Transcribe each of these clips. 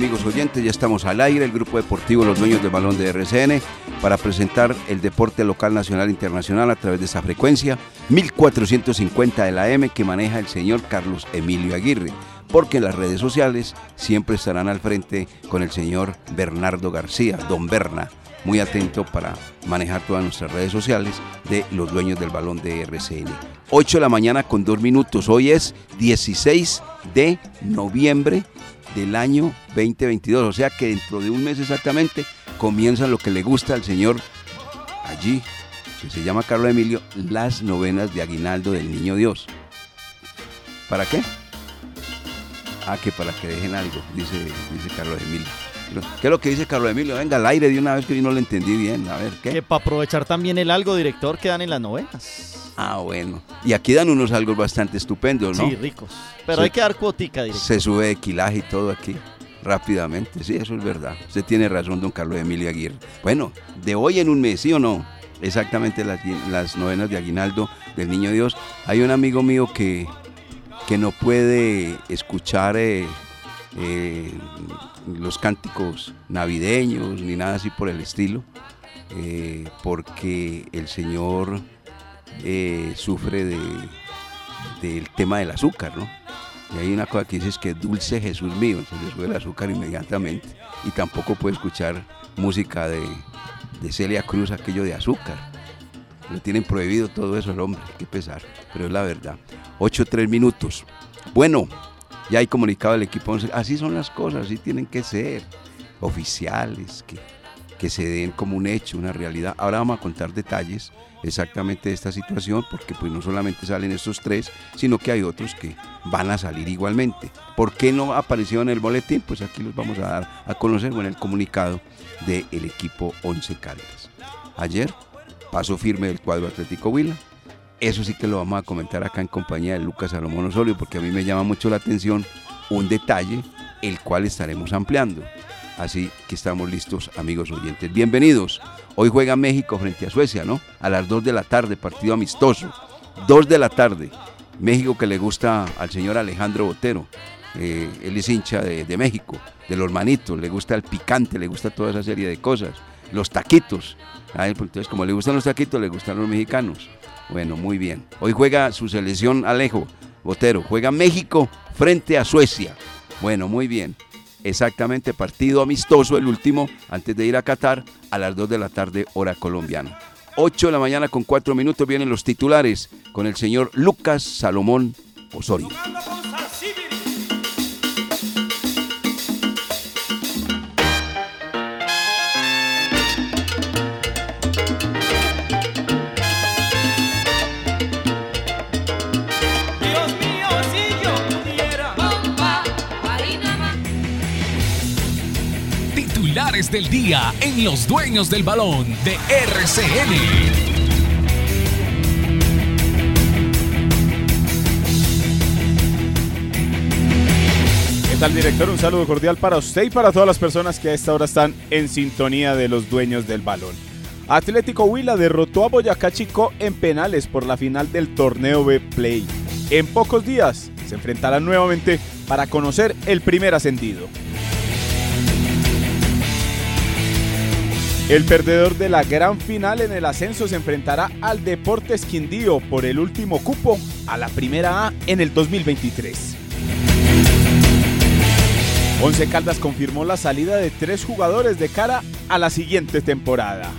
Amigos oyentes. Ya estamos al aire, el grupo deportivo Los Dueños del Balón de RCN, para presentar el deporte local, nacional e internacional a través de esa frecuencia 1450 de la M que maneja el señor Carlos Emilio Aguirre. Porque las redes sociales siempre estarán al frente con el señor Bernardo García, don Berna, muy atento para manejar todas nuestras redes sociales de los dueños del balón de RCN. 8 de la mañana con 2 minutos. Hoy es 16 de noviembre del año 2022. O sea que dentro de un mes exactamente comienza lo que le gusta al señor allí, que se llama Carlos Emilio, las novenas de Aguinaldo del Niño Dios. ¿Para qué? Ah, que para que dejen algo, dice, dice Carlos Emilio. ¿Qué es lo que dice Carlos Emilio? Venga, al aire de una vez que yo no lo entendí bien. A ver, ¿qué? Que para aprovechar también el algo director que dan en las novenas. Ah, bueno. Y aquí dan unos algo bastante estupendos, ¿no? Sí, ricos. Pero Se- hay que dar cuotica director. Se sube de quilaje y todo aquí rápidamente. Sí, eso es verdad. Usted tiene razón, don Carlos Emilio Aguirre. Bueno, de hoy en un mes, ¿sí o no? Exactamente las, las novenas de Aguinaldo del Niño Dios. Hay un amigo mío que, que no puede escuchar eh, eh, los cánticos navideños ni nada así por el estilo, eh, porque el Señor eh, sufre de, del tema del azúcar, ¿no? Y hay una cosa que dice es que dulce Jesús mío, entonces le sube el azúcar inmediatamente. Y tampoco puede escuchar música de, de Celia Cruz, aquello de azúcar. Lo tienen prohibido todo eso el hombre, qué pesar, pero es la verdad. 8 3 minutos. Bueno, ya hay comunicado el equipo. 11. Así son las cosas, así tienen que ser. Oficiales, que, que se den como un hecho, una realidad. Ahora vamos a contar detalles exactamente de esta situación, porque pues no solamente salen estos tres, sino que hay otros que van a salir igualmente. ¿Por qué no apareció en el boletín? Pues aquí los vamos a dar a conocer con el comunicado del equipo 11 Caldas. Ayer paso firme del cuadro Atlético Huila. Eso sí que lo vamos a comentar acá en compañía de Lucas Salomón Osorio, porque a mí me llama mucho la atención un detalle, el cual estaremos ampliando. Así que estamos listos, amigos oyentes. Bienvenidos. Hoy juega México frente a Suecia, ¿no? A las 2 de la tarde, partido amistoso. 2 de la tarde. México que le gusta al señor Alejandro Botero. Eh, él es hincha de, México, de los manitos, le gusta el picante, le gusta toda esa serie de cosas. Los taquitos. A él, pues, entonces, como le gustan los taquitos, le gustan los mexicanos. Bueno, muy bien. Hoy juega su selección Alejo Botero. Juega México frente a Suecia. Bueno, muy bien. Exactamente, partido amistoso, el último, antes de ir a Qatar, a las 2 de la tarde, hora colombiana. 8 de la mañana con 4 minutos vienen los titulares con el señor Lucas Salomón Osorio. Del día en Los Dueños del Balón de RCN. ¿Qué tal, director? Un saludo cordial para usted y para todas las personas que a esta hora están en sintonía de los dueños del balón. Atlético Huila derrotó a Boyacá Chico en penales por la final del torneo B-Play. En pocos días se enfrentarán nuevamente para conocer el primer ascendido. El perdedor de la gran final en el ascenso se enfrentará al Deportes Quindío por el último cupo a la primera A en el 2023. Once Caldas confirmó la salida de tres jugadores de cara a la siguiente temporada.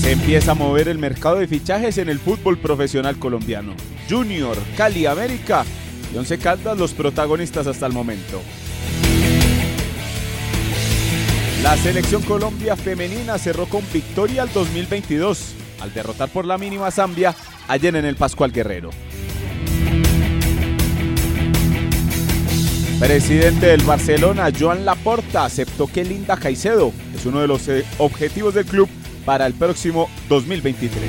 Se empieza a mover el mercado de fichajes en el fútbol profesional colombiano. Junior, Cali América y Once Caldas los protagonistas hasta el momento. La selección Colombia femenina cerró con victoria al 2022 al derrotar por la mínima Zambia ayer en el Pascual Guerrero. Presidente del Barcelona, Joan Laporta, aceptó que Linda Caicedo es uno de los eh, objetivos del club para el próximo 2023.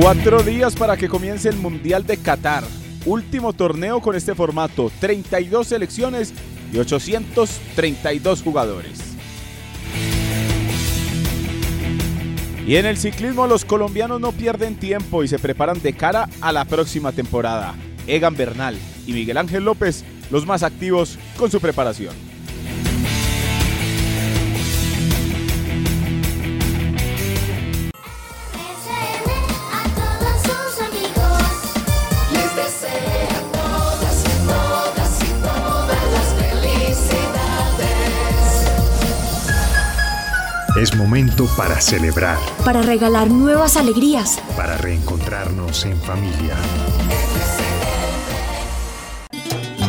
Cuatro días para que comience el Mundial de Qatar. Último torneo con este formato, 32 selecciones y 832 jugadores. Y en el ciclismo los colombianos no pierden tiempo y se preparan de cara a la próxima temporada. Egan Bernal y Miguel Ángel López los más activos con su preparación. Es momento para celebrar, para regalar nuevas alegrías. para reencontrarnos en familia.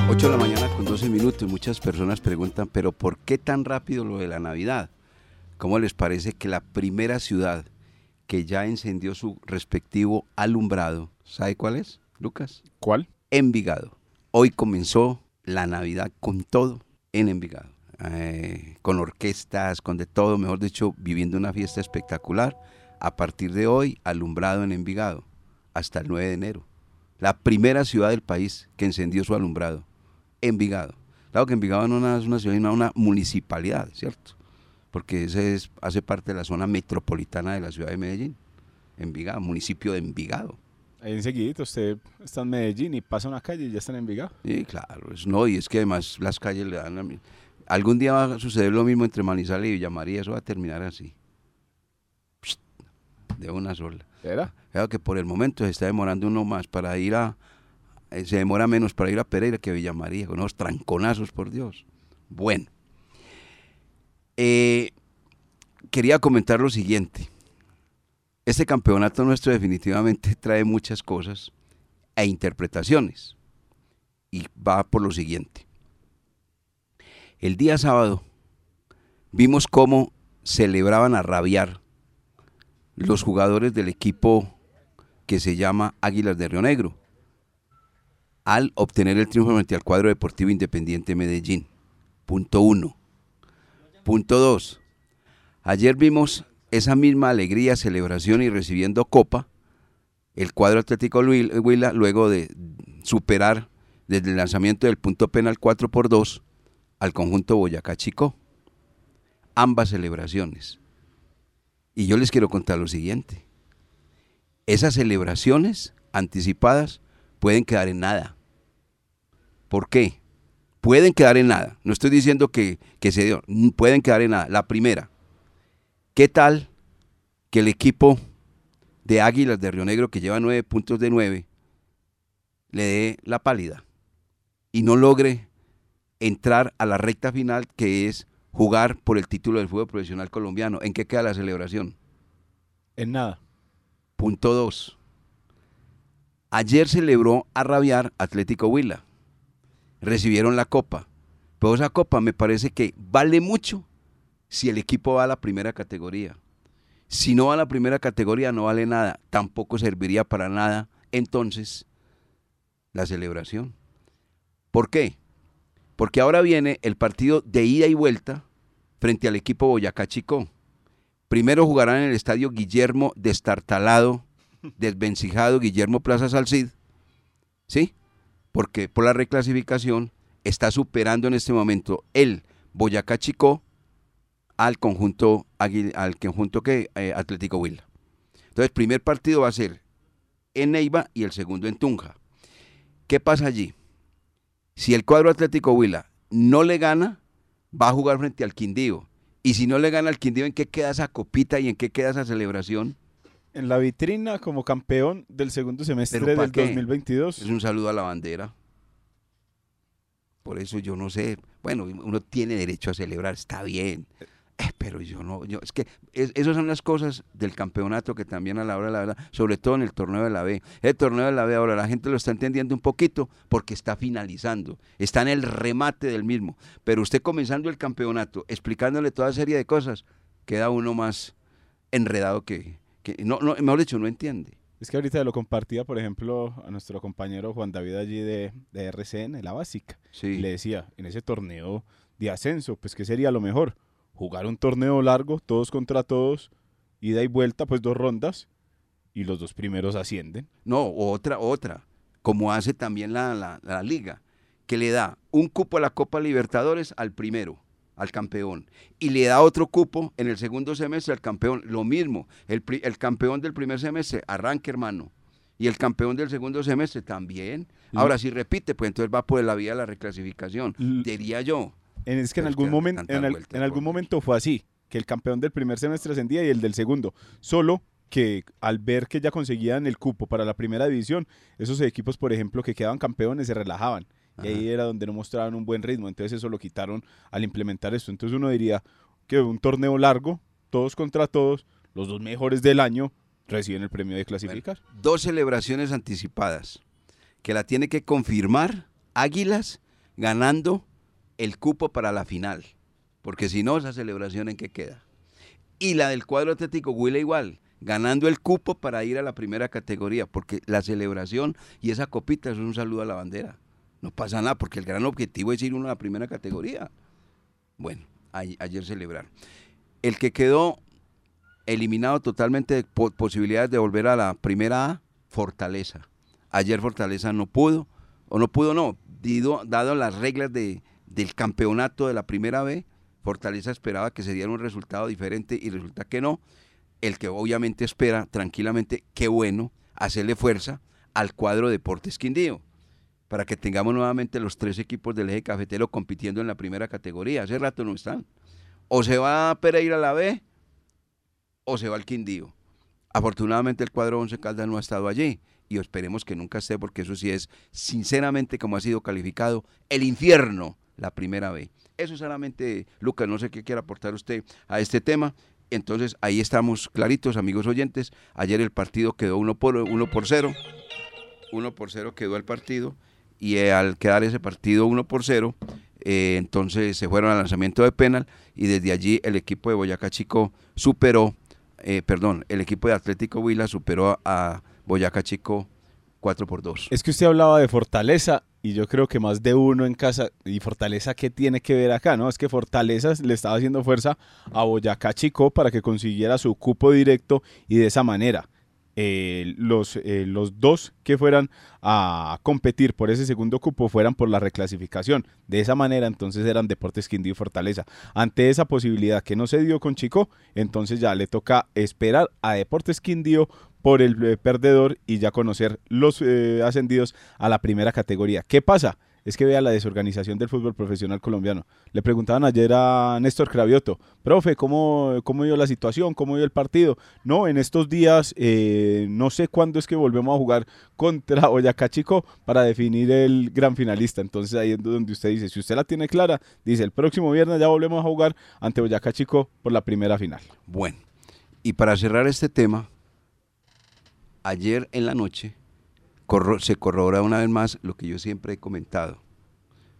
8 de la mañana con 12 minutos. Muchas personas preguntan, pero ¿por qué tan rápido lo de la Navidad? ¿Cómo les parece que la primera ciudad que ya encendió su respectivo alumbrado, ¿sabe cuál es, Lucas? ¿Cuál? Envigado. Hoy comenzó la Navidad con todo en Envigado. Eh, con orquestas, con de todo, mejor dicho, viviendo una fiesta espectacular. A partir de hoy, alumbrado en Envigado, hasta el 9 de enero. La primera ciudad del país que encendió su alumbrado. Envigado. Claro que Envigado no es una ciudad, sino una municipalidad, ¿cierto? Porque ese es, hace parte de la zona metropolitana de la ciudad de Medellín. Envigado, municipio de Envigado. Ahí enseguida usted está en Medellín y pasa una calle y ya está en Envigado. Sí, claro, es, no, y es que además las calles le dan a. Algún día va a suceder lo mismo entre Manizales y Villa María, eso va a terminar así. De una sola. ¿Era? Claro que por el momento se está demorando uno más para ir a. eh, se demora menos para ir a Pereira que a Villa María, con unos tranconazos, por Dios. Bueno. Eh, quería comentar lo siguiente. Este campeonato nuestro definitivamente trae muchas cosas e interpretaciones. Y va por lo siguiente. El día sábado vimos cómo celebraban a rabiar los jugadores del equipo que se llama Águilas de Río Negro al obtener el triunfo frente al cuadro deportivo Independiente Medellín. Punto uno. Punto dos. Ayer vimos esa misma alegría, celebración y recibiendo copa el cuadro Atlético Huil- Huila luego de superar desde el lanzamiento del punto penal 4 por 2 al conjunto Boyacá Chico. Ambas celebraciones. Y yo les quiero contar lo siguiente. Esas celebraciones anticipadas pueden quedar en nada. ¿Por qué? Pueden quedar en nada. No estoy diciendo que, que se dio. Pueden quedar en nada. La primera. ¿Qué tal que el equipo de Águilas de Río Negro, que lleva nueve puntos de nueve, le dé la pálida y no logre entrar a la recta final que es jugar por el título del fútbol profesional colombiano? ¿En qué queda la celebración? En nada. Punto 2. Ayer celebró a rabiar Atlético Huila. Recibieron la copa. Pero esa copa me parece que vale mucho si el equipo va a la primera categoría. Si no va a la primera categoría no vale nada. Tampoco serviría para nada entonces la celebración. ¿Por qué? Porque ahora viene el partido de ida y vuelta frente al equipo Boyacá Chicó. Primero jugarán en el estadio Guillermo Destartalado, desvencijado Guillermo Plaza Salcid. ¿Sí? Porque por la reclasificación está superando en este momento el Boyacá Chicó al conjunto, al conjunto que eh, Atlético Huila. Entonces, primer partido va a ser en Neiva y el segundo en Tunja. ¿Qué pasa allí? Si el cuadro Atlético Huila no le gana, va a jugar frente al Quindío. Y si no le gana al Quindío, ¿en qué queda esa copita y en qué queda esa celebración? En la vitrina como campeón del segundo semestre ¿Pero pa' del qué? 2022. Es un saludo a la bandera. Por eso yo no sé. Bueno, uno tiene derecho a celebrar, está bien. Eh, Pero yo no, yo, es que es- esas son las cosas del campeonato que también a la hora de la verdad, sobre todo en el torneo de la B. El torneo de la B ahora la gente lo está entendiendo un poquito porque está finalizando, está en el remate del mismo. Pero usted comenzando el campeonato, explicándole toda serie de cosas, queda uno más enredado que, que no, no, mejor dicho, no entiende. Es que ahorita lo compartía, por ejemplo, a nuestro compañero Juan David allí de, de RCN, la básica. Sí. Y le decía, en ese torneo de ascenso, pues ¿qué sería lo mejor? Jugar un torneo largo, todos contra todos, ida y vuelta, pues dos rondas, y los dos primeros ascienden. No, otra, otra, como hace también la, la- la liga, que le da un cupo a la Copa Libertadores al primero, al campeón, y le da otro cupo en el segundo semestre al campeón. Lo mismo, el, pri- el campeón del primer semestre arranca, hermano, y el campeón del segundo semestre también. Ahora, si repite, pues entonces va por la vía de la reclasificación, diría yo. En- es que en Pero es algún, momento en, al- vueltas, en algún momento fue así, que el campeón del primer semestre ascendía y el del segundo. Solo que al ver que ya conseguían el cupo para la primera división, esos equipos, por ejemplo, que quedaban campeones, se relajaban. Y ahí era donde no mostraban un buen ritmo. Entonces eso lo quitaron al implementar esto. Entonces uno diría que un torneo largo, todos contra todos, los dos mejores del año reciben el premio de clasificar. dos celebraciones anticipadas que la tiene que confirmar Águilas ganando el cupo para la final. Porque si no, esa celebración en qué queda. Y la del cuadro atlético Huila igual, ganando el cupo para ir a la primera categoría. Porque la celebración y esa copita es un saludo a la bandera. No pasa nada, porque el gran objetivo es ir uno a la primera categoría. Bueno, ayer celebrar. El que quedó eliminado totalmente de po- posibilidades de volver a la primera A, Fortaleza. Ayer Fortaleza no pudo, o no pudo, no, dado las reglas de, del campeonato de la primera B, Fortaleza esperaba que se diera un resultado diferente y resulta que no. El que obviamente espera tranquilamente, qué bueno, hacerle fuerza al cuadro Deportes Quindío, para que tengamos nuevamente los tres equipos del eje cafetero compitiendo en la primera categoría. Hace rato no están. O se va a Pereira a la B, o se va al Quindío. Afortunadamente el cuadro Once Caldas no ha estado allí y esperemos que nunca esté porque eso sí es, sinceramente, como ha sido calificado, el infierno, la primera vez. Eso solamente, Lucas, no sé qué quiere aportar usted a este tema. Entonces ahí estamos claritos, amigos oyentes. Ayer el partido quedó uno por, uno por cero. Uno por cero quedó el partido y eh, al quedar ese partido uno por cero, eh, entonces se fueron al lanzamiento de penal y desde allí el equipo de Boyacá Chico superó, eh, perdón, el equipo de Atlético Huila superó a Boyacá Chico 4 por 2. Es que usted hablaba de Fortaleza y yo creo que más de uno en casa. ¿Y Fortaleza qué tiene que ver acá? no Es que Fortaleza le estaba haciendo fuerza a Boyacá Chico para que consiguiera su cupo directo y de esa manera eh, los, eh, los dos que fueran a competir por ese segundo cupo fueran por la reclasificación. De esa manera entonces eran Deportes Quindío y Fortaleza. Ante esa posibilidad que no se dio con Chico, entonces ya le toca esperar a Deportes Quindío por el eh, perdedor y ya conocer los eh, ascendidos a la primera categoría. ¿Qué pasa? Es que vea la desorganización del fútbol profesional colombiano. Le preguntaban ayer a Néstor Cravioto, profe, ¿cómo, cómo la situación? ¿Cómo vio el partido? No, en estos días eh, no sé cuándo es que volvemos a jugar contra Boyacá Chico para definir el gran finalista. Entonces ahí es donde usted dice, si usted la tiene clara, dice, el próximo viernes ya volvemos a jugar ante Boyacá Chico por la primera final. Bueno, y para cerrar este tema, ayer en la noche corro- se corrobora una vez más lo que yo siempre he comentado.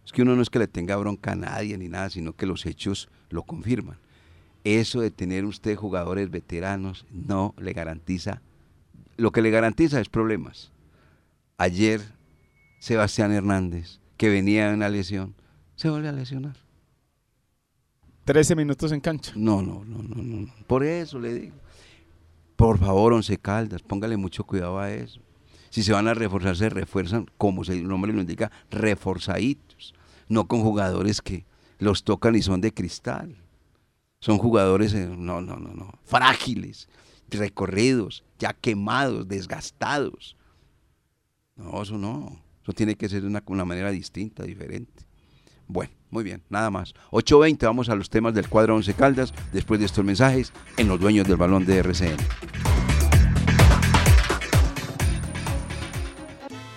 Es que uno no es que le tenga bronca a nadie ni nada, sino que los hechos lo confirman. Eso de tener usted jugadores veteranos no le garantiza, lo que le garantiza es problemas. Ayer Sebastián Hernández, que venía de una lesión, se vuelve a lesionar. 13 minutos en cancha. No, no, no, no, no. no. Por eso le digo. Por favor, Once Caldas, póngale mucho cuidado a eso. Si se van a reforzar, se refuerzan, como el nombre lo indica, reforzaditos. No con jugadores que los tocan y son de cristal. Son jugadores, eh, no, no, no, no, frágiles, recorridos, ya quemados, desgastados. No, eso no. Eso tiene que ser de una, una manera distinta, diferente. Bueno, muy bien, nada más. 8.20, vamos a los temas del cuadro 11 Caldas, después de estos mensajes en los dueños del balón de RCN.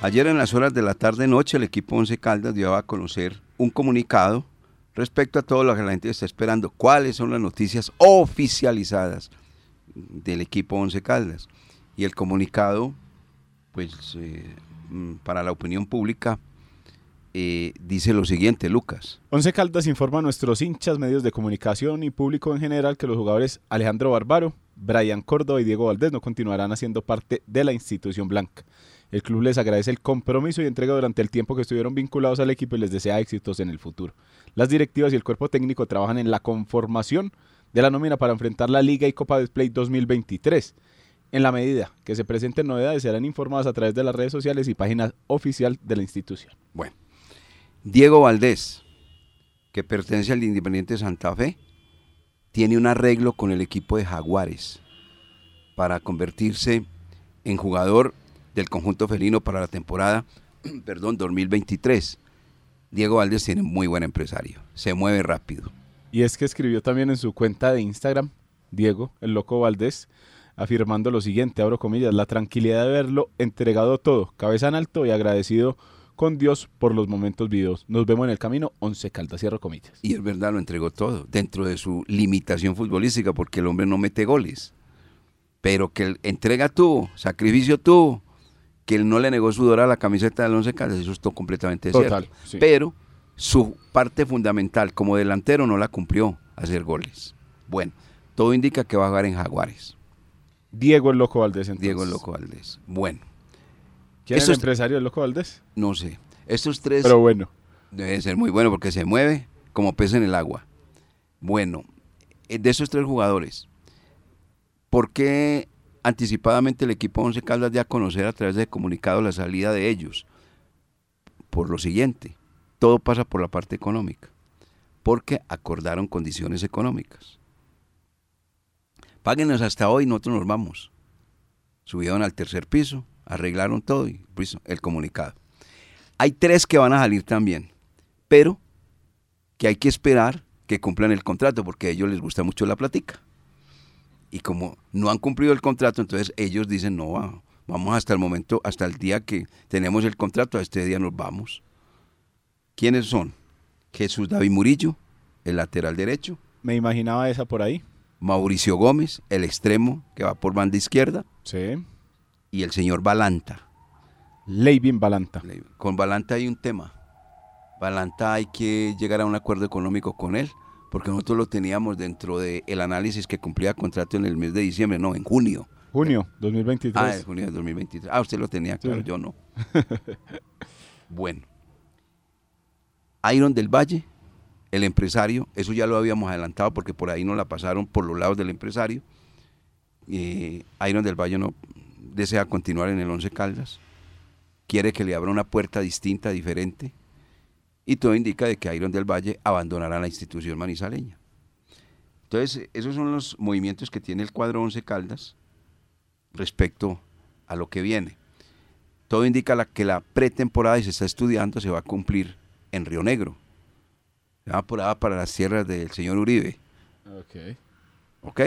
Ayer en las horas de la tarde-noche el equipo 11 Caldas dio a conocer un comunicado respecto a todo lo que la gente está esperando. ¿Cuáles son las noticias oficializadas del equipo 11 Caldas? Y el comunicado, pues eh, mm, para la opinión pública, eh, dice lo siguiente, Lucas. Once Caldas informa a nuestros hinchas, medios de comunicación y público en general que los jugadores Alejandro Barbaro, Brian Córdoba y Diego Valdés no continuarán haciendo parte de la institución blanca. El club les agradece el compromiso y entrega durante el tiempo que estuvieron vinculados al equipo y les desea éxitos en el futuro. Las directivas y el cuerpo técnico trabajan en la conformación de la nómina para enfrentar la Liga y Copa Display 2023. En la medida que se presenten novedades serán informadas a través de las redes sociales y página oficial de la institución. Bueno, Diego Valdés, que pertenece al Independiente Santa Fe, tiene un arreglo con el equipo de Jaguares para convertirse en jugador del conjunto felino para la temporada perdón, 2023. Diego Valdés tiene muy buen empresario, se mueve rápido. Y es que escribió también en su cuenta de Instagram, Diego, el loco Valdés, afirmando lo siguiente, abro comillas, la tranquilidad de haberlo entregado todo, cabeza en alto y agradecido con Dios por los momentos vividos. Nos vemos en el camino, once caldas, cierro comillas. Y es verdad, lo entregó todo, dentro de su limitación futbolística, porque el hombre no mete goles. Pero que entrega tuvo, sacrificio tuvo, que él no le negó sudor a la camiseta del Once Caldas, eso es todo completamente Total, cierto. sí. Pero su parte fundamental como delantero no la cumplió, hacer goles. Bueno, todo indica que va a jugar en Jaguares. Diego el loco Valdés, entonces. Diego Loco Valdés. Bueno, ¿Quién es el es- empresario del loco Valdés? no sé. Estos tres Pero bueno, Debe ser muy bueno porque se mueve como pez en el agua. Bueno, eh, de esos tres jugadores, ¿por qué anticipadamente el equipo Once Caldas de a conocer a través de comunicado la salida de ellos? Por lo siguiente, todo pasa por la parte económica, porque acordaron condiciones económicas. Páguenos hasta hoy, nosotros nos vamos. Subieron al tercer piso, arreglaron todo y el comunicado. Hay tres que van a salir también, pero que hay que esperar que cumplan el contrato porque a ellos les gusta mucho la platica. Y como no han cumplido el contrato, entonces ellos dicen, no, va- vamos hasta el momento, hasta el día que tenemos el contrato, a este día nos vamos. ¿Quiénes son? Jesús David Murillo, el lateral derecho, me imaginaba esa por ahí. Mauricio Gómez, el extremo que va por banda izquierda, Sí. y el señor Balanta. Leivin Balanta. Con Balanta hay un tema. Balanta hay que llegar a un acuerdo económico con él, porque nosotros lo teníamos dentro del análisis que cumplía contrato en el mes de diciembre, no, en junio. Junio 2023. Ah, en junio de 2023. Ah, usted lo tenía, claro, Sí. yo no. bueno. Iron del Valle, el empresario, eso ya lo habíamos adelantado porque por ahí nos la pasaron por los lados del empresario. Eh, Iron del Valle no desea continuar en el Once Caldas, quiere que le abra una puerta distinta, diferente, y todo indica de que Iron del Valle abandonará la institución manizaleña. Entonces, esos son los movimientos que tiene el cuadro Once Caldas respecto a lo que viene. Todo indica la- que la pretemporada y se está estudiando se va a cumplir en Río Negro. Se va por allá para las tierras del señor Uribe. Ok. ¿Ok?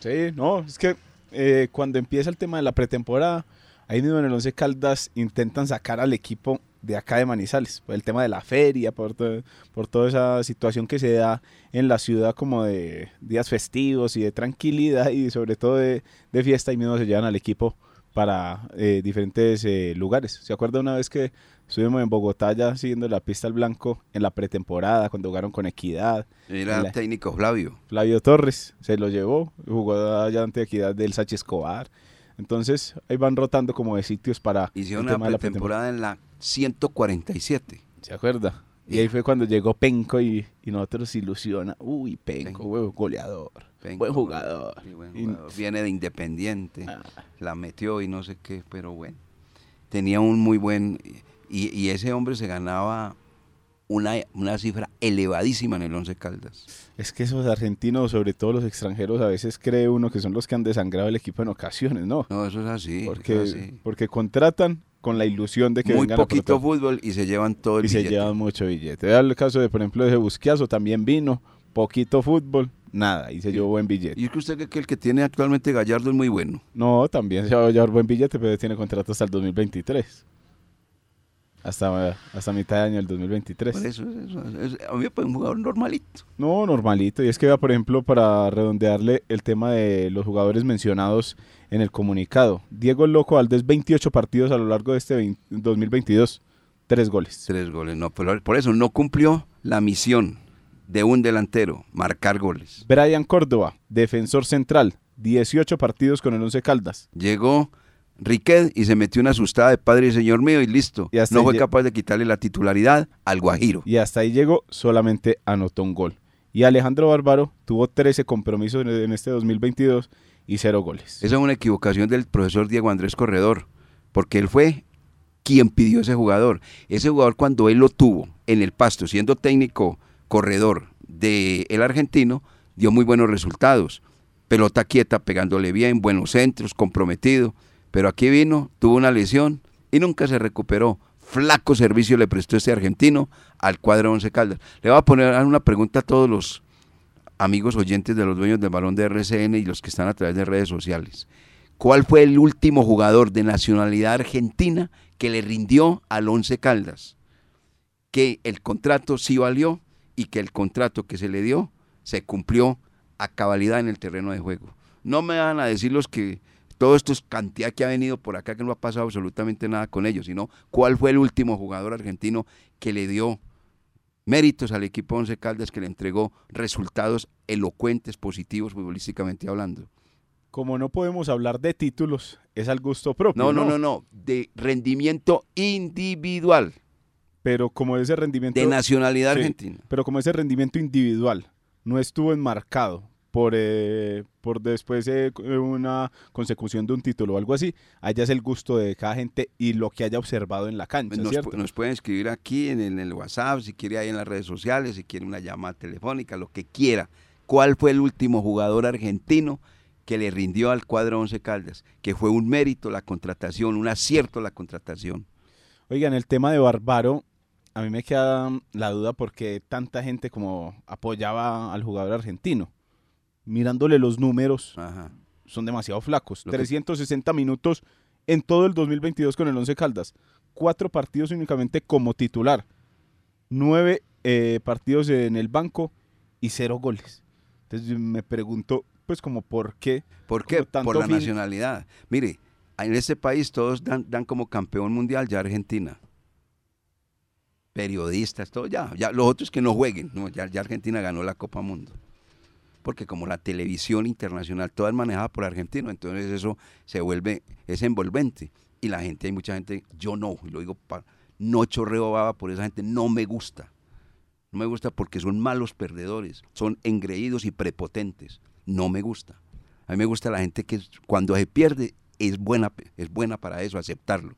Sí, no, es que eh, cuando empieza el tema de la pretemporada, ahí mismo en el Once Caldas intentan sacar al equipo de acá de Manizales, por el tema de la feria, por, to- por toda esa situación que se da en la ciudad como de días festivos y de tranquilidad y sobre todo de, de fiesta, y mismo se llevan al equipo para eh, diferentes eh, lugares. ¿Se acuerda una vez que estuvimos en Bogotá ya siguiendo la pista al blanco en la pretemporada, cuando jugaron con Equidad? Era La- técnico Flavio. Flavio Torres se lo llevó, jugó allá ante Equidad del Sachi Escobar. Entonces ahí van rotando como de sitios para Hicieron una pretemporada en la 147. ¿Se acuerda? Y ahí fue cuando llegó Penco y, y nosotros ilusiona. Uy, Penco, huevo, goleador. Penco, buen jugador. Y-. Viene de Independiente, Ah. la metió y no sé qué, pero bueno. Tenía un muy buen... Y, y ese hombre se ganaba una, una cifra elevadísima en el Once Caldas. Es que esos argentinos, sobre todo los extranjeros, a veces cree uno que son los que han desangrado el equipo en ocasiones, ¿no? No, eso es así. porque, es así. porque contratan con la ilusión de que Muy vengan poquito fútbol y se llevan todo el y se llevan mucho billete. Era el caso de, por ejemplo, de Busquiazo, también vino, poquito fútbol, nada, y se llevó buen billete. Y es que usted cree que el que tiene actualmente Gallardo es muy bueno. No, también se va a llevar buen billete, pero tiene contrato hasta el 2023. Hasta, hasta mitad de año del 2023. Por eso, eso, eso- a mí me parece un jugador normalito. No, normalito. Y es que, por ejemplo, para redondearle el tema de los jugadores mencionados en el comunicado. Diego Loco Valdés, 28 partidos a lo largo de este 20 2022, tres goles. Tres goles. No, por, por eso no cumplió la misión de un delantero, marcar goles. Brian Córdoba, defensor central, 18 partidos con el Once Caldas. Llegó Riquet y se metió una asustada de padre y señor mío y listo. Y no fue capaz de quitarle la titularidad al Guajiro. Y hasta ahí llegó, solamente anotó un gol. Y Alejandro Bárbaro tuvo 13 compromisos en- este 2022 y cero goles. Esa es una equivocación del profesor Diego Andrés Corredor, porque él fue quien pidió ese jugador. Ese jugador cuando él lo tuvo en el pasto, siendo técnico corredor del el argentino, dio muy buenos resultados. Pelota quieta, pegándole bien, buenos centros, comprometido. Pero aquí vino, tuvo una lesión y nunca se recuperó. Flaco servicio le prestó este argentino al cuadro Once Caldas. Le voy a poner una pregunta a todos los amigos oyentes de los dueños del balón de RCN y los que están a través de redes sociales. ¿Cuál fue el último jugador de nacionalidad argentina que le rindió al Once Caldas? Que el contrato sí valió y que el contrato que se le dio se cumplió a cabalidad en el terreno de juego. No me van a decir los que todo esto es cantidad que ha venido por acá que no ha pasado absolutamente nada con ellos, sino cuál fue el último jugador argentino que le dio méritos al equipo Once Caldas, que le entregó resultados elocuentes, positivos, futbolísticamente hablando. Como no podemos hablar de títulos, es al gusto propio. No, no, no, no, de rendimiento individual, Pero como ese rendimiento. de nacionalidad Sí. argentina. Pero como ese rendimiento individual no estuvo enmarcado por, eh, por después de una consecución de un título o algo así, allá es el gusto de cada gente y lo que haya observado en la cancha, Nos, ¿cierto? pu- nos pueden escribir aquí en el, en el WhatsApp, si quiere ahí en las redes sociales, si quiere una llamada telefónica, lo que quiera. ¿Cuál fue el último jugador argentino que le rindió al cuadro Once Caldas? Que fue un mérito la contratación, un acierto la contratación. Oigan, el tema de Barbaro, a mí me queda la duda porque tanta gente como apoyaba al jugador argentino. Mirándole los números, Ajá. son demasiado flacos. Lo que- 360 minutos en todo el 2022 con el Once Caldas. Cuatro partidos únicamente como titular. Nueve eh, partidos en el banco y cero goles. Entonces me pregunto, pues como por qué. ¿Por qué? tanto Por la fin- nacionalidad. Mire, en este país todos dan, dan como campeón mundial ya Argentina. Periodistas, todo ya. ya los otros que no jueguen. No, ya, ya Argentina ganó la Copa Mundo. Porque como la televisión internacional toda es manejada por argentinos, entonces eso se vuelve, es envolvente. Y la gente, hay mucha gente, yo no, y lo digo, no chorreo baba por esa gente, no me gusta. No me gusta porque son malos perdedores, son engreídos y prepotentes. No me gusta. A mí me gusta la gente que cuando se pierde es buena, es buena para eso, aceptarlo.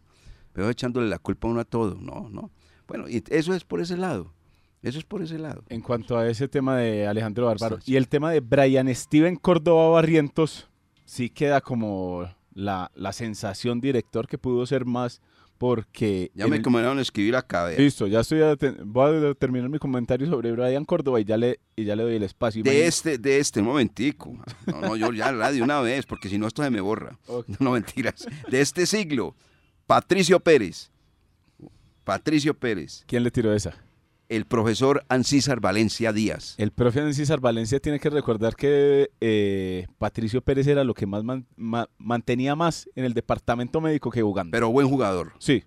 Pero echándole la culpa a uno a todo, no, no. Bueno, eso es por ese lado. Eso es por ese lado. En cuanto a ese tema de Alejandro Bárbaro y el tema de Brian Steven Córdoba Barrientos, sí queda como la, la sensación director que pudo ser más porque... Ya me el- comenzaron a escribir acá. vea. Listo, ya estoy a voy a terminar mi comentario sobre Brian Córdoba y ya le, y ya le doy el espacio. De este, de este, un momentico. No, no, yo ya la de una vez, porque si no esto se me borra. Ok. No, mentiras. De este siglo, Patricio Pérez. Patricio Pérez. ¿Quién le tiró esa? El profesor Ancísar Valencia Díaz. El profe César Valencia tiene que recordar que eh, Patricio Pérez era lo que más man- ma- mantenía más en el departamento médico que jugando. Pero buen jugador. sí,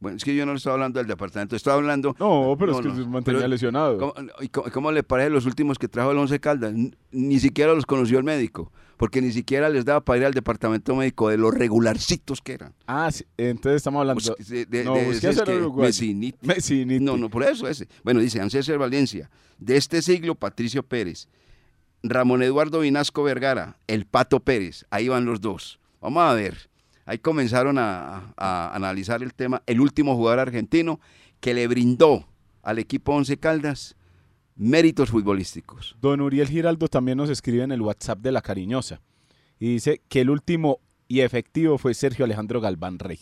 Bueno, es que yo no le estaba hablando del departamento, estaba hablando... No, pero es que no, se mantenía pero- lesionado. ¿Cómo, y cómo- cómo le parece los últimos que trajo el Once Caldas? Ni siquiera los conoció el médico, porque ni siquiera les daba para ir al departamento médico de los regularcitos que eran. Ah, sí, entonces estamos hablando. De- de- no, de ese es que-. No, no, por eso ese. Bueno, dice Ancésar Valencia, de este siglo Patricio Pérez, Ramón Eduardo Vinasco Vergara, el Pato Pérez, ahí van los dos. Vamos a ver, ahí comenzaron a, a analizar el tema, el último jugador argentino que le brindó al equipo Once Caldas méritos futbolísticos. Don Uriel Giraldo también nos escribe en el WhatsApp de La Cariñosa y dice que el último y efectivo fue Sergio Alejandro Galván Rey.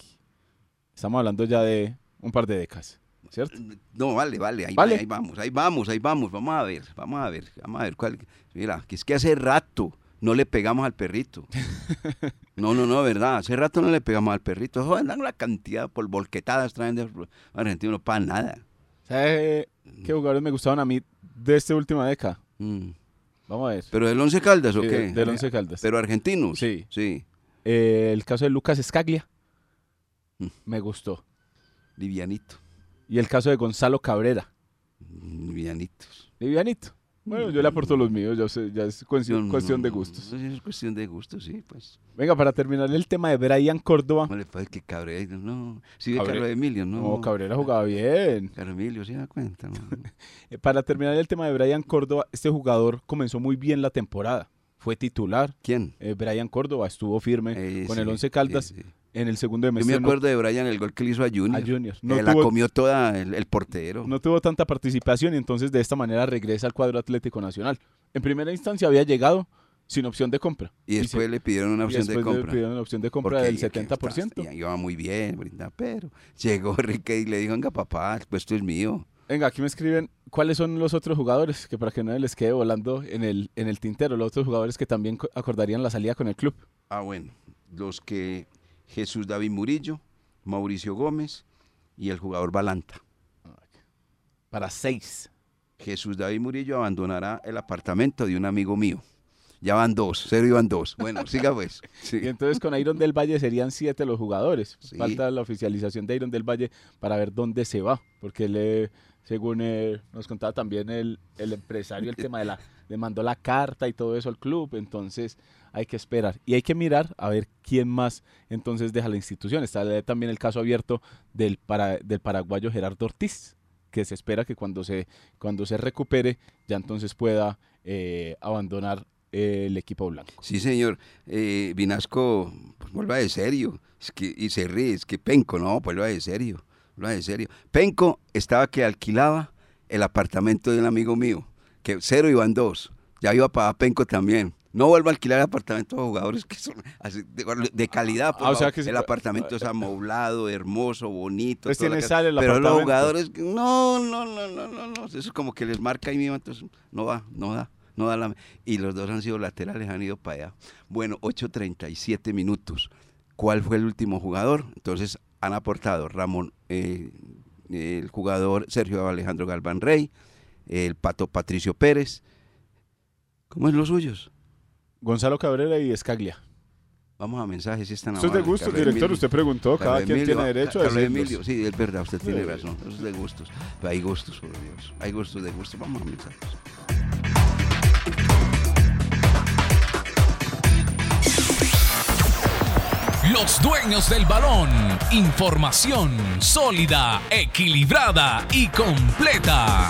Estamos hablando ya de un par de décadas, ¿cierto? No, vale, vale, ahí, Vale. ahí vamos, ahí vamos, ahí vamos, vamos a ver, vamos a ver, vamos a ver cuál. Mira, que es que hace rato no le pegamos al perrito. No, no, no, verdad, hace rato no le pegamos al perrito. Joder, dan la cantidad por volquetadas traen de argentinos, no para nada. ¿Sabe qué jugadores me gustaban a mí de esta última década? Mm. Vamos a ver. ¿Pero del Once Caldas o qué? del Once Caldas. ¿Pero argentinos? Sí. Sí, Eh, el caso de Lucas Escaglia Mm. me gustó. livianito, Y el caso de Gonzalo Cabrera. mm, livianitos. Livianito. Bueno, yo le aporto los míos, ya, sé- ya es cuestión, cuestión no, de gustos. no, Es cuestión de gustos, sí, pues. Venga, para terminar el tema de Brian Córdoba. No le parece que Cabrera, no. Si ve Cabre- Carlos Emilio, no. No, Cabrera jugaba bien. Carlos Emilio, se da cuenta, ¿no? Eh, Para terminar el tema de Brian Córdoba, este jugador comenzó muy bien la temporada. Fue titular. ¿Quién? Eh, Brian Córdoba estuvo firme Eh, con sí, el Once sí, Caldas sí. En el segundo Yo me semestre. no- acuerdo de Brian, el gol que le hizo a Junior. A Junior. Que No la tuvo- comió toda el, el portero. no tuvo tanta participación y entonces de esta manera regresa al cuadro Atlético Nacional. En primera instancia había llegado sin opción de compra. y después se- le pidieron una y opción de después le compra. pidieron la opción de compra Porque del ya que 70%. está- iba muy bien, brinda, pero llegó Rique y le dijo, venga papá, el puesto es mío. Venga, aquí me escriben cuáles son los otros jugadores que para que no les quede volando en el, en el tintero, los otros jugadores que también co- acordarían la salida con el club. Ah, bueno, los que Jesús David Murillo, Mauricio Gómez y el jugador Balanta. Para seis. Jesús David Murillo abandonará el apartamento de un amigo mío. Ya van dos, cero iban dos. Bueno, siga pues. Sí. Y entonces con Iron del Valle serían siete los jugadores. Sí. Falta la oficialización de Iron del Valle para ver dónde se va, porque le, según eh, nos contaba también el, el empresario, el tema de la, le mandó la carta y todo eso al club, entonces hay que esperar. Y hay que mirar a ver quién más entonces deja la institución. Está también el caso abierto del, para, del paraguayo Gerardo Ortiz, que se espera que cuando se, cuando se recupere ya entonces pueda eh, abandonar el equipo blanco. Sí, señor. Eh, Vinasco, pues vuelva de serio. Y se ríe, es que Penco, no, vuelva de serio. Vuelva de serio. Penco estaba que alquilaba el apartamento de un amigo mío, que cero iban dos. Ya iba para Penco también. No vuelva a alquilar apartamentos a jugadores que son así de, de calidad. por Ah, o sea favor. que se- el apartamento es amoblado, hermoso, bonito. Pues tiene casa. sal el Pero los jugadores, no, no, no, no, no, no. Eso es como que les marca ahí mismo, entonces no va, no da. No da la, y los dos han sido laterales, han ido para allá. Bueno, 8.37 minutos. ¿Cuál fue el último jugador? Entonces han aportado Ramón, eh, el jugador Sergio Alejandro Galván Rey, el pato Patricio Pérez. ¿Cómo es los suyos? Gonzalo Cabrera y Escaglia. Vamos a mensajes si están Eso es de amables. gusto, Carlos director. Emilio. Usted preguntó, cada quien Emilio, tiene derecho a decirlos. Emilio, sí, es verdad, usted tiene Sí. razón. Eso es de gustos. Pero hay gustos, por Dios. Hay gustos de gustos. Vamos a mensajes. Los dueños del balón. Información sólida, equilibrada y completa.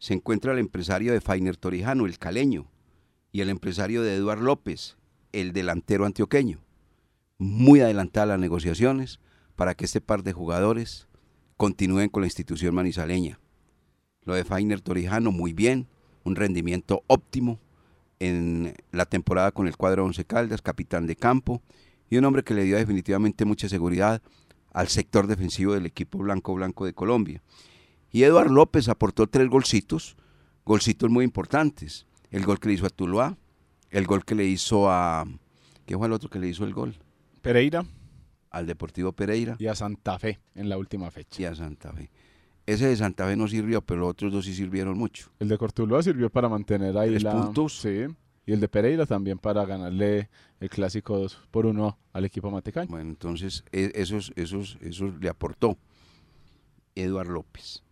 Se encuentra el empresario de Fainer Torijano, el caleño, y el empresario de Eduard López, el delantero antioqueño. Muy adelantadas las negociaciones para que este par de jugadores continúen con la institución manizaleña. Lo de Fainer Torijano, muy bien, un rendimiento óptimo en la temporada con el cuadro Once Caldas, capitán de campo, y un hombre que le dio definitivamente mucha seguridad al sector defensivo del equipo blanco blanco de Colombia. Y Eduard López aportó tres golcitos, golcitos muy importantes. El gol que le hizo a Tuluá, el gol que le hizo a... ¿Qué fue el otro que le hizo el gol? Pereira Al Deportivo Pereira y a Santa Fe en la última fecha. y a Santa Fe. Ese de Santa Fe no sirvió, pero los otros dos sí sirvieron mucho. El de Cortuluá sirvió para mantener ahí Tres la... puntos. Sí. Y el de Pereira también para ganarle el clásico 2 por 1 al equipo Matecaño. Bueno, entonces e- esos, esos, esos le aportó Eduard López.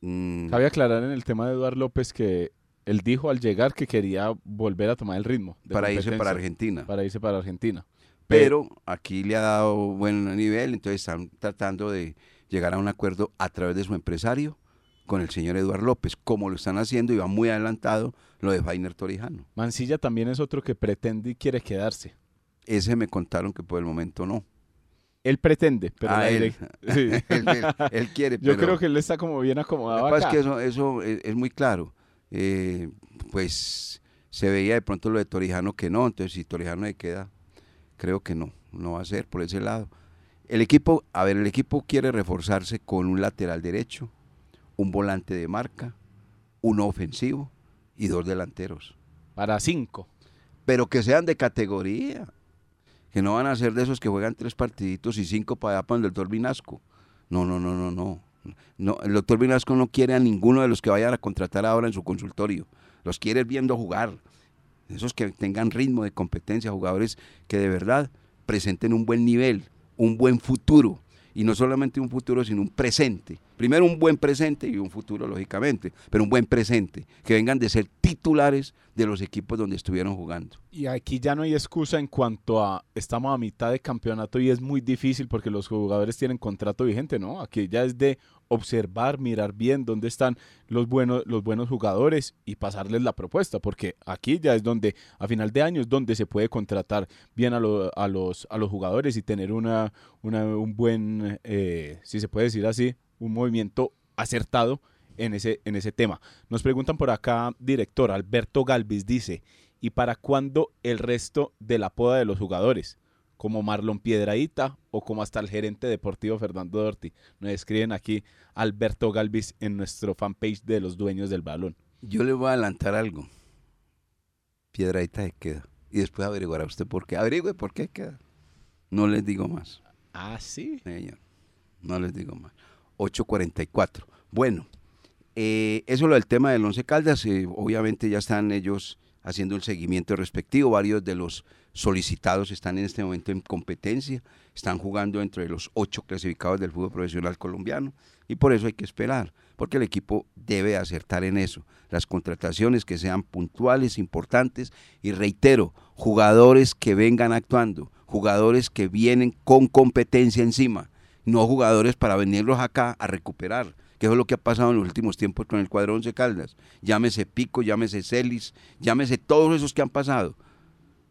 Mm, Cabe aclarar en el tema de Eduardo López que él dijo al llegar que quería volver a tomar el ritmo. para irse para Argentina. Para irse para Argentina. Pero aquí le ha dado buen nivel, entonces están tratando de llegar a un acuerdo a través de su empresario con el señor Eduardo López, como lo están haciendo y va muy adelantado lo de Fainer Torijano. Mancilla también es otro que pretende y quiere quedarse. Ese me contaron que por el momento no. Él pretende, pero Ah, él. direc- Sí. Él- él- él quiere, Yo pero- creo que él está como bien acomodado Lo que pasa acá. es que eso, eso es, es muy claro. Eh, pues se veía de pronto lo de Torijano que no, entonces si Torijano se queda, creo que no, no va a ser por ese lado. El equipo, a ver, el equipo quiere reforzarse con un lateral derecho, un volante de marca, uno ofensivo y dos delanteros. Para cinco. Pero que sean de categoría, que no van a ser de esos que juegan tres partiditos y cinco para allá para el doctor Vinasco. No, no, no, no, no. No, el doctor Vinasco no quiere a ninguno de los que vayan a contratar ahora en su consultorio. Los quiere viendo jugar. Esos que tengan ritmo de competencia, jugadores que de verdad presenten un buen nivel, un buen futuro. Y no solamente un futuro, sino un presente. Primero un buen presente y un futuro, lógicamente, pero un buen presente. Que vengan de ser titulares de los equipos donde estuvieron jugando. Y aquí ya no hay excusa en cuanto a estamos a mitad de campeonato y es muy difícil porque los jugadores tienen contrato vigente, ¿no? Aquí ya es de observar, mirar bien dónde están los buenos, los buenos jugadores y pasarles la propuesta, porque aquí ya es donde, a final de año, es donde se puede contratar bien a, a los, a los jugadores y tener una, una- un buen, eh, si se puede decir así, un movimiento acertado en ese, en ese tema. Nos preguntan por acá, director, Alberto Galvis dice, ¿y para cuándo el resto de la poda de los jugadores? Como Marlon Piedradita o como hasta el gerente deportivo Fernando Dorti. Nos escriben aquí Alberto Galvis en nuestro fanpage de los dueños del balón. Yo le voy a adelantar algo. Piedradita se queda. Y después averiguará usted por qué. Averigüe por qué queda. No les digo más. Ah, sí. Señor. No les digo más. 8.44. Bueno, eh, eso es lo del tema del Once Caldas. eh, obviamente ya están ellos haciendo el seguimiento respectivo. Varios de los solicitados están en este momento en competencia. Están jugando entre los ocho clasificados del fútbol profesional colombiano. Y por eso hay que esperar. Porque el equipo debe acertar en eso. Las contrataciones que sean puntuales, importantes. Y reitero, jugadores que vengan actuando. Jugadores que vienen con competencia encima no jugadores para venirlos acá a recuperar, que es lo que ha pasado en los últimos tiempos con el cuadro Once Caldas. Llámese Pico, llámese Celis, llámese todos esos que han pasado.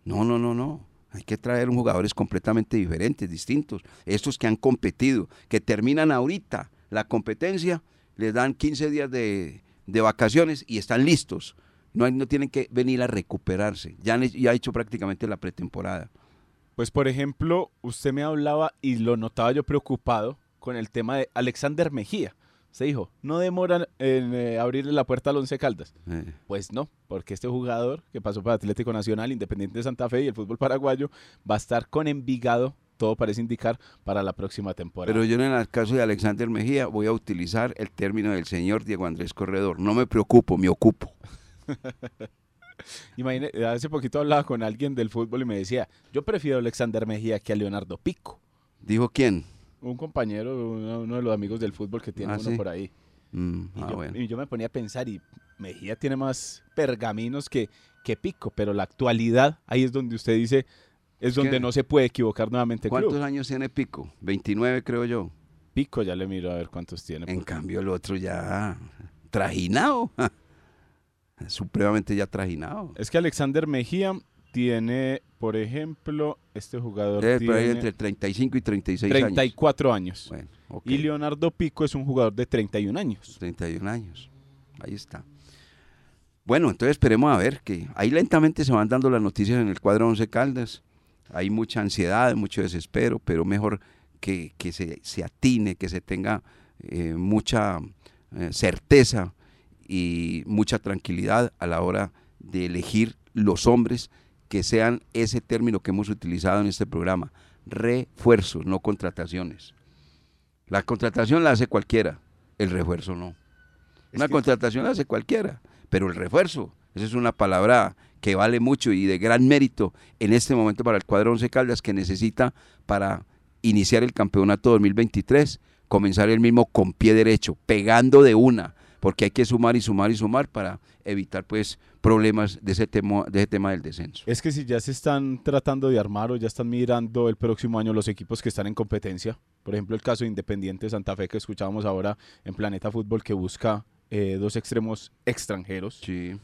No, no, no, no. Hay que traer jugadores completamente diferentes, distintos. Estos que han competido, que terminan ahorita la competencia, les dan 15 días de, de vacaciones y están listos. No, no tienen que venir a recuperarse. Ya han, ya ha hecho prácticamente la pretemporada. Pues por ejemplo, usted me hablaba y lo notaba yo preocupado con el tema de Alexander Mejía. Se dijo, no demoran en eh, abrirle la puerta al Once Caldas. Eh, Pues no, porque este jugador que pasó para Atlético Nacional, Independiente de Santa Fe y el fútbol paraguayo va a estar con Envigado, todo parece indicar, para la próxima temporada. Pero yo en el caso de Alexander Mejía voy a utilizar el término del señor Diego Andrés Corredor. No me preocupo, me ocupo. Imagine, hace poquito hablaba con alguien del fútbol y me decía, yo prefiero a Alexander Mejía que a Leonardo Pico. ¿Dijo quién? Un compañero, uno, uno de los amigos del fútbol que tiene Ah, uno sí. por ahí. Mm, Y, ah, yo, bueno. y yo me ponía a pensar y Mejía tiene más pergaminos que, que Pico, pero la actualidad, ahí es donde usted dice, es donde no se puede equivocar nuevamente el ¿Cuántos club. años tiene Pico? 29 creo yo. Pico ya le miro a ver cuántos tiene. En cambio el otro ya trajinado. Supremamente ya trajinado. Es que Alexander Mejía tiene, por ejemplo, este jugador Debe tiene entre 35 y 36 años. 34 años. Bueno. Y Leonardo Pico es un jugador de 31 años. 31 años. Ahí está. Bueno, entonces esperemos a ver que ahí lentamente se van dando las noticias en el cuadro Once Caldas. Hay mucha ansiedad, mucho desespero, pero mejor que, que se, se atine, que se tenga eh, mucha eh, certeza y mucha tranquilidad a la hora de elegir los hombres que sean ese término que hemos utilizado en este programa, refuerzos, no contrataciones. La contratación la hace cualquiera, el refuerzo no. Una contratación la hace cualquiera, pero el refuerzo, esa es una palabra que vale mucho y de gran mérito en este momento para el cuadro Once Caldas que necesita para iniciar el campeonato 2023, comenzar el mismo con pie derecho, pegando de una, porque hay que sumar y sumar y sumar para evitar pues problemas de ese tema, de ese tema del descenso. Es que si ya se están tratando de armar o ya están mirando el próximo año los equipos que están en competencia, por ejemplo el caso de Independiente Santa Fe que escuchábamos ahora en Planeta Fútbol que busca eh, dos extremos extranjeros. Sí.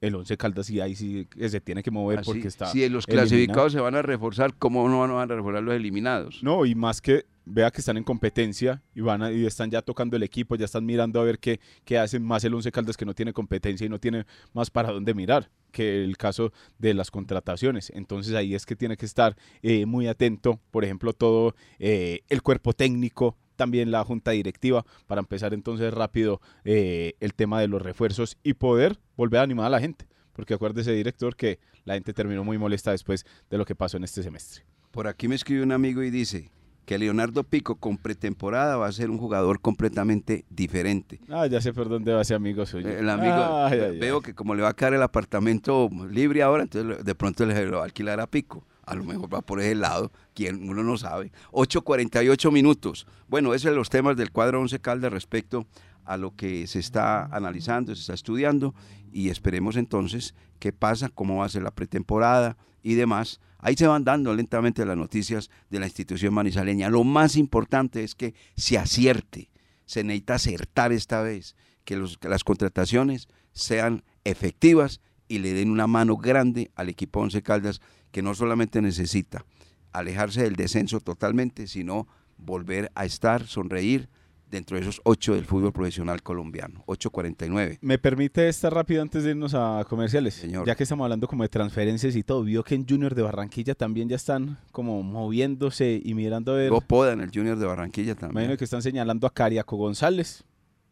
El Once Caldas y ahí sí se tiene que mover Así, porque está si los eliminado. clasificados se van a reforzar, ¿cómo no van a reforzar los eliminados? No, y más que vea que están en competencia y van a- y están ya tocando el equipo, ya están mirando a ver qué, qué hacen más el Once Caldas que no tiene competencia y no tiene más para dónde mirar que el caso de las contrataciones. Entonces ahí es que tiene que estar eh, muy atento, por ejemplo, todo eh, el cuerpo técnico, también la junta directiva, para empezar entonces rápido eh, el tema de los refuerzos y poder volver a animar a la gente. Porque acuérdese, director, que la gente terminó muy molesta después de lo que pasó en este semestre. Por aquí me escribe un amigo y dice que Leonardo Pico con pretemporada va a ser un jugador completamente diferente. Ah, ya sé por dónde va ese amigo suyo. El amigo, Ay, ay, veo ay. que como le va a caer el apartamento libre ahora, entonces de pronto le lo va a alquilar a Pico. A lo mejor va por ese lado, quien uno no sabe. 8.48 minutos. Bueno, esos son los temas del cuadro 11 Caldas respecto a lo que se está analizando, se está estudiando y esperemos entonces qué pasa, cómo va a ser la pretemporada y demás. Ahí se van dando lentamente las noticias de la institución manizaleña. Lo más importante es que se acierte, se necesita acertar esta vez, que, las contrataciones sean efectivas y le den una mano grande al equipo Once Caldas, que no solamente necesita alejarse del descenso totalmente, sino volver a estar, sonreír dentro de esos ocho del fútbol profesional colombiano. 8.49. ¿Me permite estar rápido antes de irnos a comerciales? Señor. Ya que estamos hablando como de transferencias y todo, vio que en Junior de Barranquilla también ya están como moviéndose y mirando a ver. Luego Poda en el Junior de Barranquilla también. Imagino que están señalando a Cariaco González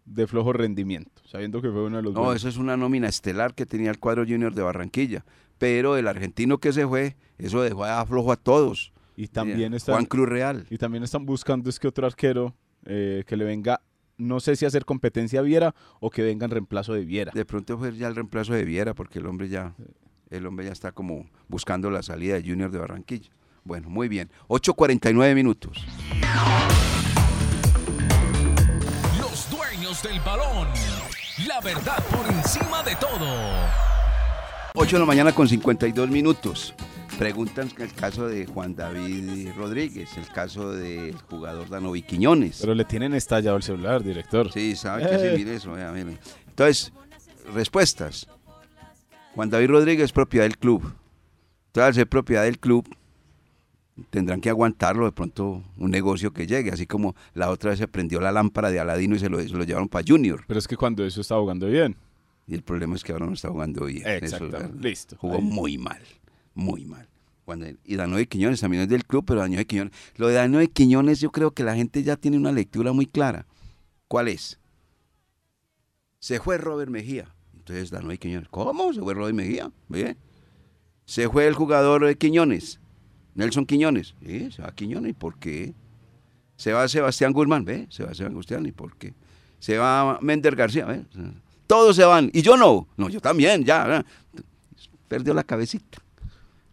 de flojo rendimiento, sabiendo que fue uno de los No, buenos. eso es una nómina estelar que tenía el cuadro Junior de Barranquilla. Pero el argentino que se fue, eso dejó a flojo a todos. Y también están, Juan Cruz Real. y también están buscando es que otro arquero eh, que le venga, no sé si a hacer competencia a Viera o que venga en reemplazo de Viera. De pronto fue ya el reemplazo de Viera, porque el hombre ya, el hombre ya está como buscando la salida de Junior de Barranquilla. Bueno, muy bien. 8.49 minutos. Los dueños del balón. La verdad por encima de todo. 8 de la mañana con 52 minutos. Preguntan el caso de Juan David Rodríguez, el caso del jugador Danovi Quiñones. Pero le tienen estallado el celular, director. Sí, sabe que sí, mire eso, vea, mire. Entonces, respuestas. Juan David Rodríguez es propiedad del club. Entonces, al ser propiedad del club, tendrán que aguantarlo de pronto un negocio que llegue, así como la otra vez se prendió la lámpara de Aladino y se lo, se lo llevaron para Junior. Pero es que cuando eso está jugando bien. Y el problema es que ahora no está jugando bien. eso es Exactamente. verdad. Listo. Jugó Ahí. muy mal, muy mal. Cuando, y Danoe Quiñones también es del club, pero Danoe Quiñones. Lo de Danoe Quiñones yo creo que la gente ya tiene una lectura muy clara. ¿Cuál es? Se fue Robert Mejía. Entonces Danoe Quiñones. ¿Cómo? Se fue Robert Mejía. Bien. Se fue el jugador de Quiñones. Nelson Quiñones. Sí, se va Quiñones. ¿Y por qué? Se va Sebastián Guzmán. ¿Ve? Se va Sebastián Guzmán. ¿Y por qué? Se va Mender García. ¿Ve? Todos se van. Y yo no. No, yo también, ya. Perdió la cabecita.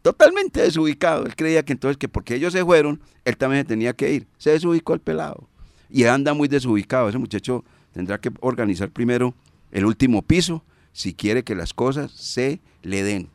Totalmente desubicado. Él creía que entonces que porque ellos se fueron, él también se tenía que ir. Se desubicó el pelado. Y anda muy desubicado. Ese muchacho tendrá que organizar primero el último piso si quiere que las cosas se le den.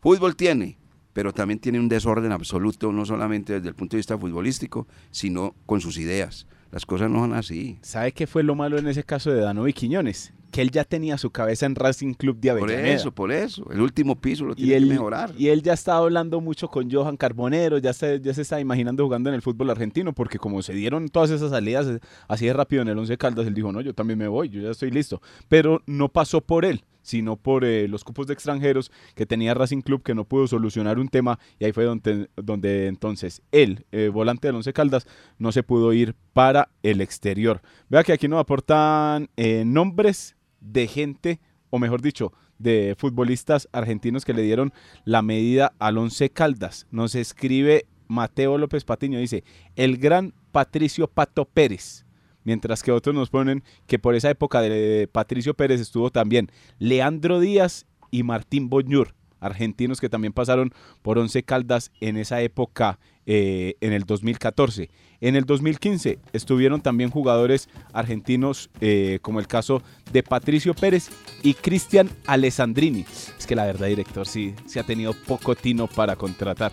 Fútbol tiene, pero también tiene un desorden absoluto, no solamente desde el punto de vista futbolístico, sino con sus ideas. Las cosas no son así. ¿Sabe qué fue lo malo en ese caso de Danovi Quiñones? Que él ya tenía su cabeza en Racing Club de Por Avellaneda. eso, por eso. El último piso lo y tiene él, que mejorar. y él ya estaba hablando mucho con Johan Carbonero, ya se, ya se está imaginando jugando en el fútbol argentino, porque como se dieron todas esas salidas eh, así de rápido en el Once Caldas, él dijo, no, yo también me voy, yo ya estoy listo. Pero no pasó por él, sino por eh, los cupos de extranjeros que tenía Racing Club que no pudo solucionar un tema y ahí fue donde, donde entonces él, eh, volante del Once Caldas, no se pudo ir para el exterior. Vea que aquí nos aportan eh, nombres de gente, o mejor dicho, de futbolistas argentinos que le dieron la medida al Once Caldas. Nos escribe Mateo López Patiño, dice, el gran Patricio Pato Pérez. Mientras que otros nos ponen que por esa época de Patricio Pérez estuvo también Leandro Díaz y Martín Boñur. Argentinos que también pasaron por Once Caldas en esa época, eh, en el 2014. En el 2015 estuvieron también jugadores argentinos, eh, como el caso de Patricio Pérez y Cristian Alessandrini. Es que la verdad, director, sí, se ha tenido poco tino para contratar.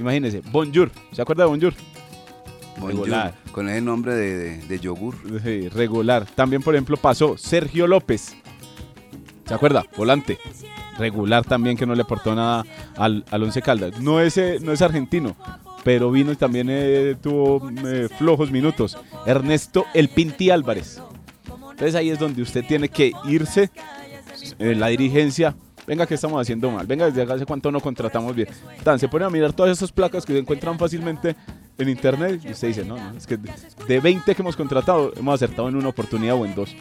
Imagínense, Bonjour, ¿se acuerda de Bonjour? Bonjour, Regular. con ese nombre de, de- de yogur. Sí, regular. También, por ejemplo, pasó Sergio López. ¿Se acuerda? Volante. Regular también, que no le aportó nada al, al Once Caldas. No es, eh, no es argentino, pero vino y también eh, tuvo eh, flojos minutos. Ernesto El Pinti Álvarez. Entonces ahí es donde usted tiene que irse en la dirigencia. Venga, que estamos haciendo mal? Venga, desde hace cuánto no contratamos bien. Tan, se ponen a mirar todas esas placas que se encuentran fácilmente en internet y usted dice, no, no, es que de 20 que hemos contratado, hemos acertado en una oportunidad o en dos.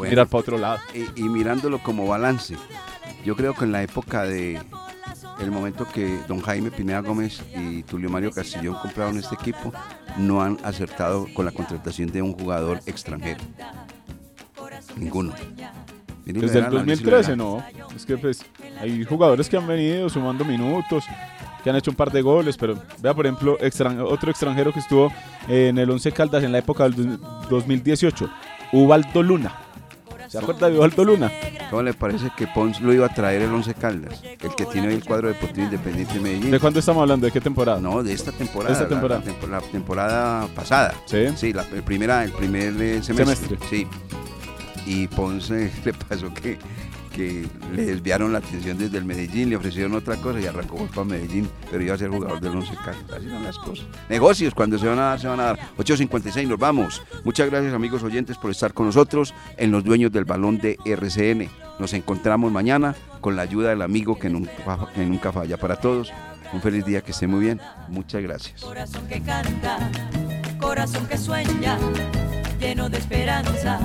Bueno. Mirar para otro lado. y, y mirándolo como balance, yo creo que en la época de el momento que don Jaime Pineda Gómez y Tulio Mario Castillón compraron este equipo, no han acertado con la contratación de un jugador extranjero. Ninguno. Desde el verá, análisis, 2013, verá. no. Es que pues hay jugadores que han venido sumando minutos, que han hecho un par de goles, pero vea por ejemplo extran- otro extranjero que estuvo en el 11 Caldas en la época del du- 2018, Ubaldo Luna. ¿Se acuerda de Ubaldo Luna? ¿Cómo le parece que Pons lo iba a traer el Once Caldas? El que tiene hoy el cuadro deportivo independiente de Medellín. ¿De cuándo estamos hablando? ¿De qué temporada? No, de esta temporada. Esta la- temporada. La, tempo- la temporada pasada. Sí. Sí, la el primera, el primer eh, semestre. Semestre. Sí. Y Ponce le pasó que, que le desviaron la atención desde el Medellín, le ofrecieron otra cosa y arrancó para Medellín, pero iba a ser jugador del Once Caldas. Así son las cosas. Negocios, cuando se van a dar, se van a dar. 8.56, nos vamos. Muchas gracias, amigos oyentes, por estar con nosotros en Los Dueños del Balón de RCN. Nos encontramos mañana con la ayuda del amigo que nunca, que nunca falla. Para todos, un feliz día, que esté muy bien. Muchas gracias. Corazón que canta, corazón que sueña, lleno de esperanza.